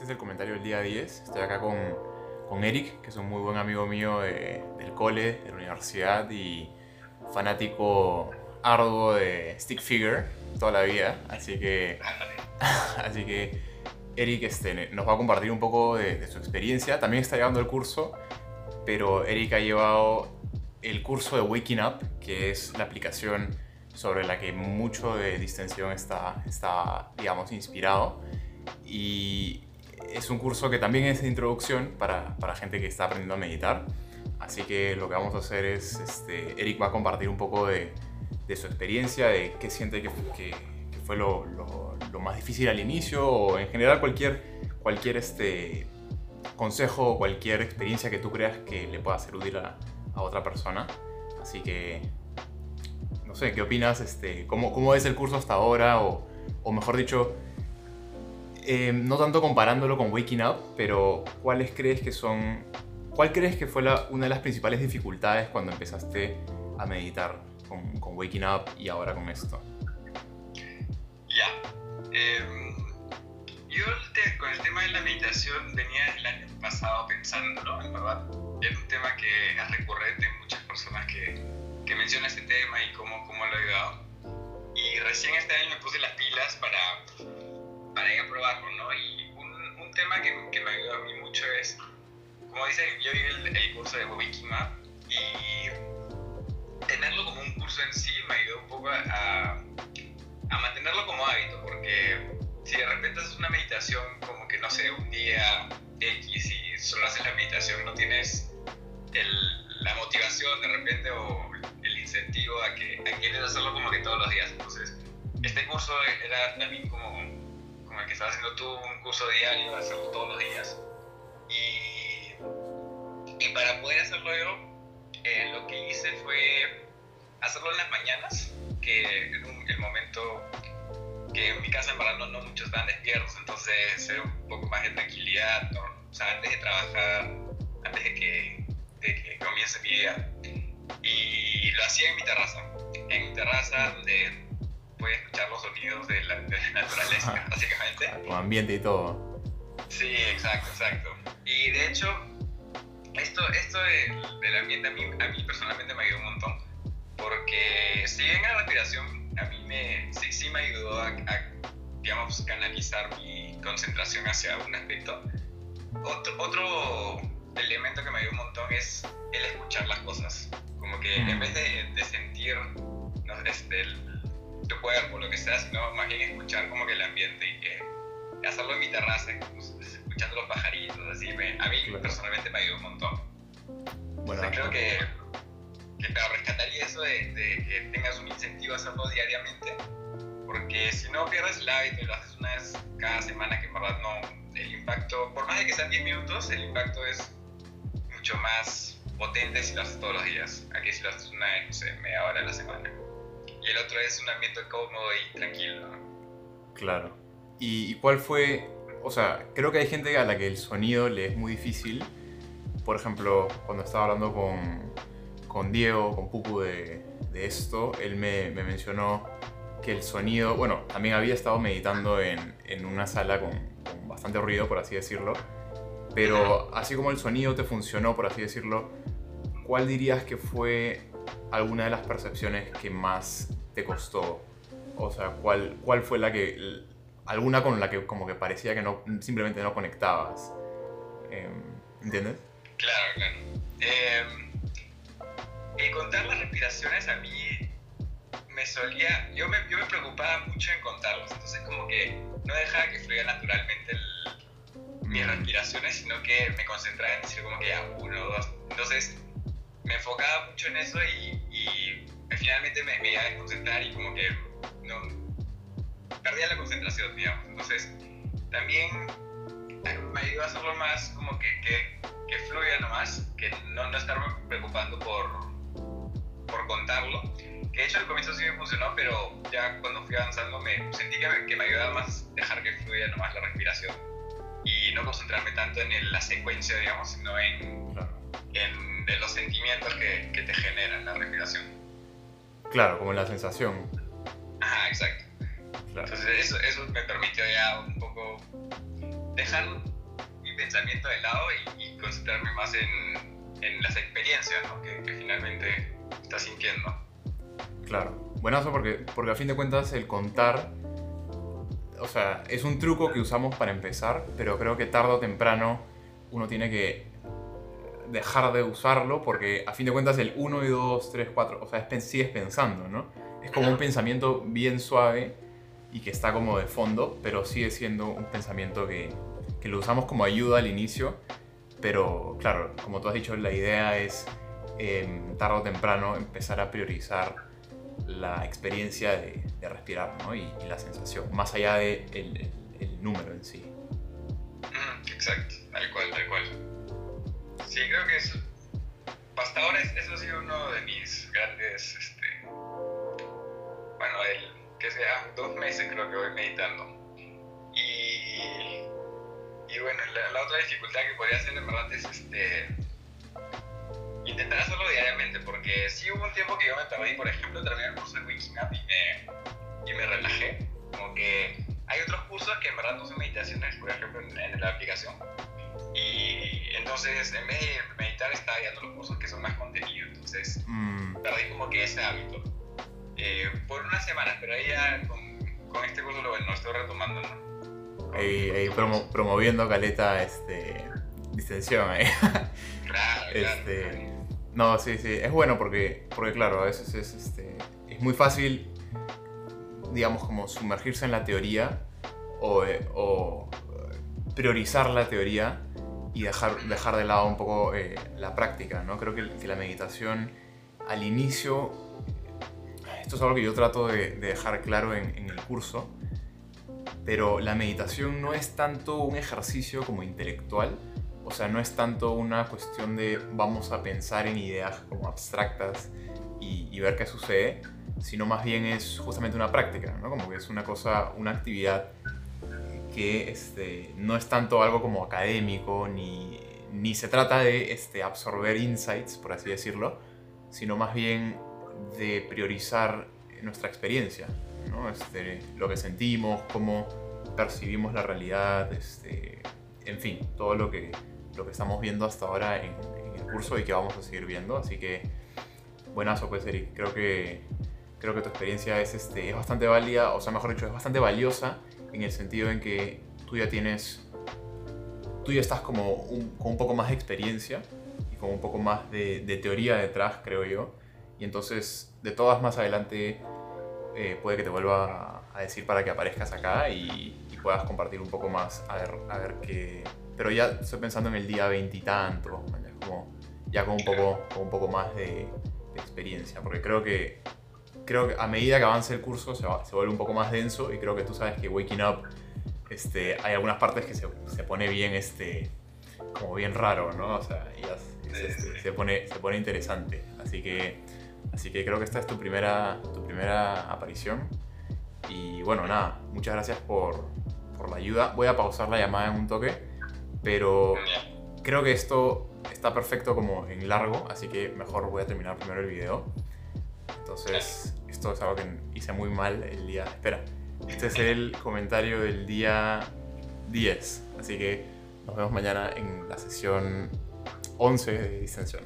este es el comentario del día 10. Estoy acá con, con Eric, que es un muy buen amigo mío del cole, de la universidad y fanático arduo de Stick Figure toda la vida. Así que, así que Eric este, nos va a compartir un poco de, de su experiencia. También está llevando el curso, pero Eric ha llevado el curso de Waking Up, que es la aplicación sobre la que mucho de distensión está, está digamos, inspirado. Y es un curso que también es de introducción para, para gente que está aprendiendo a meditar. Así que lo que vamos a hacer es, este, Eric va a compartir un poco de, de su experiencia, de qué siente que, que, fue lo, lo, lo, más difícil al inicio o en general cualquier, cualquier este, consejo o cualquier experiencia que tú creas que le pueda ser útil a, a otra persona. Así que no sé, ¿qué opinas? Este, ¿cómo, ¿Cómo es el curso hasta ahora? O, o mejor dicho, eh, no tanto comparándolo con Waking Up, pero ¿cuáles crees que son... ¿Cuál crees que fue la, una de las principales dificultades cuando empezaste a meditar con, con Waking Up y ahora con esto? Ya. Eh, yo te, con el tema de la meditación venía el año pasado pensándolo, en verdad. Es un tema que es recurrente en muchas personas que que menciona este tema y cómo, cómo lo ha ayudado. Y recién este año me puse las pilas para, para ir a probarlo, ¿no? Y un, un tema que, que, me ayudó a mí mucho es, como dice, yo vi el, el curso de Wikimap y tenerlo como un curso en sí me ayudó un poco a, a mantenerlo como hábito, porque si de repente haces una meditación como que, no sé, un día X y solo haces la meditación, no tienes el, la motivación de repente o incentivo a que a quieres hacerlo como que todos los días. Entonces, este curso era también como, como el que estás haciendo tú, un curso diario, hacerlo todos los días. Y, y para poder hacerlo yo, eh, lo que hice fue hacerlo en las mañanas, que en un, el momento que en mi casa en verdad no, muchos estaban despiertos, entonces ser un poco más de tranquilidad, ¿no? o sea, antes de trabajar, antes de que, de que comience mi día y lo hacía en mi terraza, en mi terraza donde puedes escuchar los sonidos de la, de la naturaleza, básicamente. Con ambiente y todo. Sí, exacto, exacto. Y de hecho, esto, esto de, del ambiente a mí, a mí personalmente me ayudó un montón, porque si bien la respiración a mí me, sí, sí me ayudó a, a, digamos, canalizar mi concentración hacia un aspecto, otro, otro elemento que me ayudó un montón es el escuchar las cosas como que en vez de, de sentir no, este, el, tu cuerpo, lo que sea, sino más bien escuchar como que el ambiente y que hacerlo en mi terraza, escuchando los pajaritos, así, me, a mí personalmente me ayudó un montón. Bueno, Entonces, creo que, que claro, rescataría eso de, de, que tengas un incentivo a hacerlo diariamente, porque si no pierdes el hábito y lo haces una vez cada semana, que en verdad no, el impacto, por más de que sean 10 minutos, el impacto es mucho más potente si lo haces todos los días. Aquí si lo haces una vez, no sé, media hora a la semana. Y el otro es un ambiente cómodo y tranquilo. Claro. ¿Y, ¿Y, cuál fue? O sea, creo que hay gente a la que el sonido le es muy difícil. Por ejemplo, cuando estaba hablando con, con Diego, con Pupu de, de esto, él me, me, mencionó que el sonido, bueno, también había estado meditando en, en una sala con, con bastante ruido, por así decirlo pero así como el sonido te funcionó, por así decirlo, ¿cuál dirías que fue alguna de las percepciones que más te costó? O sea, ¿cuál, cuál fue la que... alguna con la que como que parecía que no, simplemente no conectabas? Eh, ¿Entiendes? Claro, claro. Eh, el contar las respiraciones a mí me solía... Yo me, yo me preocupaba mucho en contarlos, entonces como que no dejaba que fluya naturalmente el mis respiraciones, sino que me concentraba en decir como que ya, uno, dos. Entonces me enfocaba mucho en eso y, y finalmente me, me iba a desconcentrar y como que no, perdía la concentración, digamos. Entonces también me ayudó a hacerlo más como que, que, que fluya nomás, que no, no estarme preocupando por, por contarlo. Que de hecho al comienzo sí me funcionó, pero ya cuando fui avanzando me sentí que me, que me ayudaba más dejar que fluya nomás la respiración y no concentrarme tanto en la secuencia, digamos, sino en, en, en los sentimientos que, que, te generan la respiración. Claro, como en la sensación. Ajá, exacto. Claro. Entonces eso, eso me permitió ya un poco dejar mi pensamiento de lado y, concentrarme más en, en las experiencias ¿no? que, que, finalmente estás sintiendo. Claro, buenazo porque, porque a fin de cuentas el contar, o sea, es un truco que usamos para empezar, pero creo que tarde o temprano uno tiene que dejar de usarlo porque a fin de cuentas el 1 y 2, 3, 4, o sea, es, sigues pensando, ¿no? Es como un pensamiento bien suave y que está como de fondo, pero sigue siendo un pensamiento que, que lo usamos como ayuda al inicio, pero claro, como tú has dicho, la idea es eh, tarde o temprano empezar a priorizar la experiencia de, de respirar ¿no? y, la sensación, más allá del de el, el número en sí. Exacto, tal cual, tal cual. Sí, creo que eso, hasta ahora eso ha sido uno de mis grandes, este, bueno, el, que sea dos meses creo que voy meditando. Y, y bueno, la, otra dificultad que podría hacer en verdad es este, intentar hacerlo diariamente, porque sí hubo un tiempo que yo me perdí, por ejemplo, terminé el curso de Wikimap y me, y me relajé, como que hay otros cursos que en verdad no son meditaciones, por ejemplo, en, la aplicación. Y entonces, en vez de meditar, estaba viendo los cursos que son más contenido. Entonces, mm. perdí como que ese hábito. Eh, por unas semanas, pero ahí ya con, con este curso lo, lo, estoy retomando. ¿no? Ahí, promoviendo caleta este, distensión ahí. Claro, este, claro. No, sí, sí. Es bueno porque, porque claro, a veces es, este, es muy fácil digamos, como sumergirse en la teoría o, eh, priorizar la teoría y dejar, dejar de lado un poco eh, la práctica, ¿no? Creo que, la meditación al inicio, esto es algo que yo trato de, dejar claro en, el curso, pero la meditación no es tanto un ejercicio como intelectual, o sea, no es tanto una cuestión de vamos a pensar en ideas como abstractas y, y ver qué sucede, sino más bien es justamente una práctica, ¿no? Como que es una cosa, una actividad que este, no es tanto algo como académico, ni, ni se trata de este, absorber insights, por así decirlo, sino más bien de priorizar nuestra experiencia, ¿no? este, lo que sentimos, cómo percibimos la realidad, este, en fin, todo lo que, lo que estamos viendo hasta ahora en, en el curso y que vamos a seguir viendo. Así que, buenazo, pues, Eric. Creo que creo que tu experiencia es, este, es bastante válida, o sea, mejor dicho, es bastante valiosa en el sentido en que tú ya tienes, tú ya estás como un, con un poco más de experiencia y con un poco más de, de teoría detrás, creo yo. Y entonces, de todas más adelante, eh, puede que te vuelva a decir para que aparezcas acá y, y, puedas compartir un poco más, a ver, a ver qué... Pero ya estoy pensando en el día veintitantos, como ya con un poco, con un poco más de, de experiencia, porque creo que creo que a medida que avance el curso se, va, se, vuelve un poco más denso y creo que tú sabes que Waking Up este, hay algunas partes que se, se pone bien, este, como bien raro, ¿no? O sea, ya se, este, se, pone, se pone interesante. Así que, así que creo que esta es tu primera, tu primera aparición. Y bueno, nada, muchas gracias por, por la ayuda. Voy a pausar la llamada en un toque, pero creo que esto está perfecto como en largo, así que mejor voy a terminar primero el video. Entonces, esto es algo que hice muy mal el día. Espera, este es el comentario del día 10. Así que nos vemos mañana en la sesión 11 de distensión.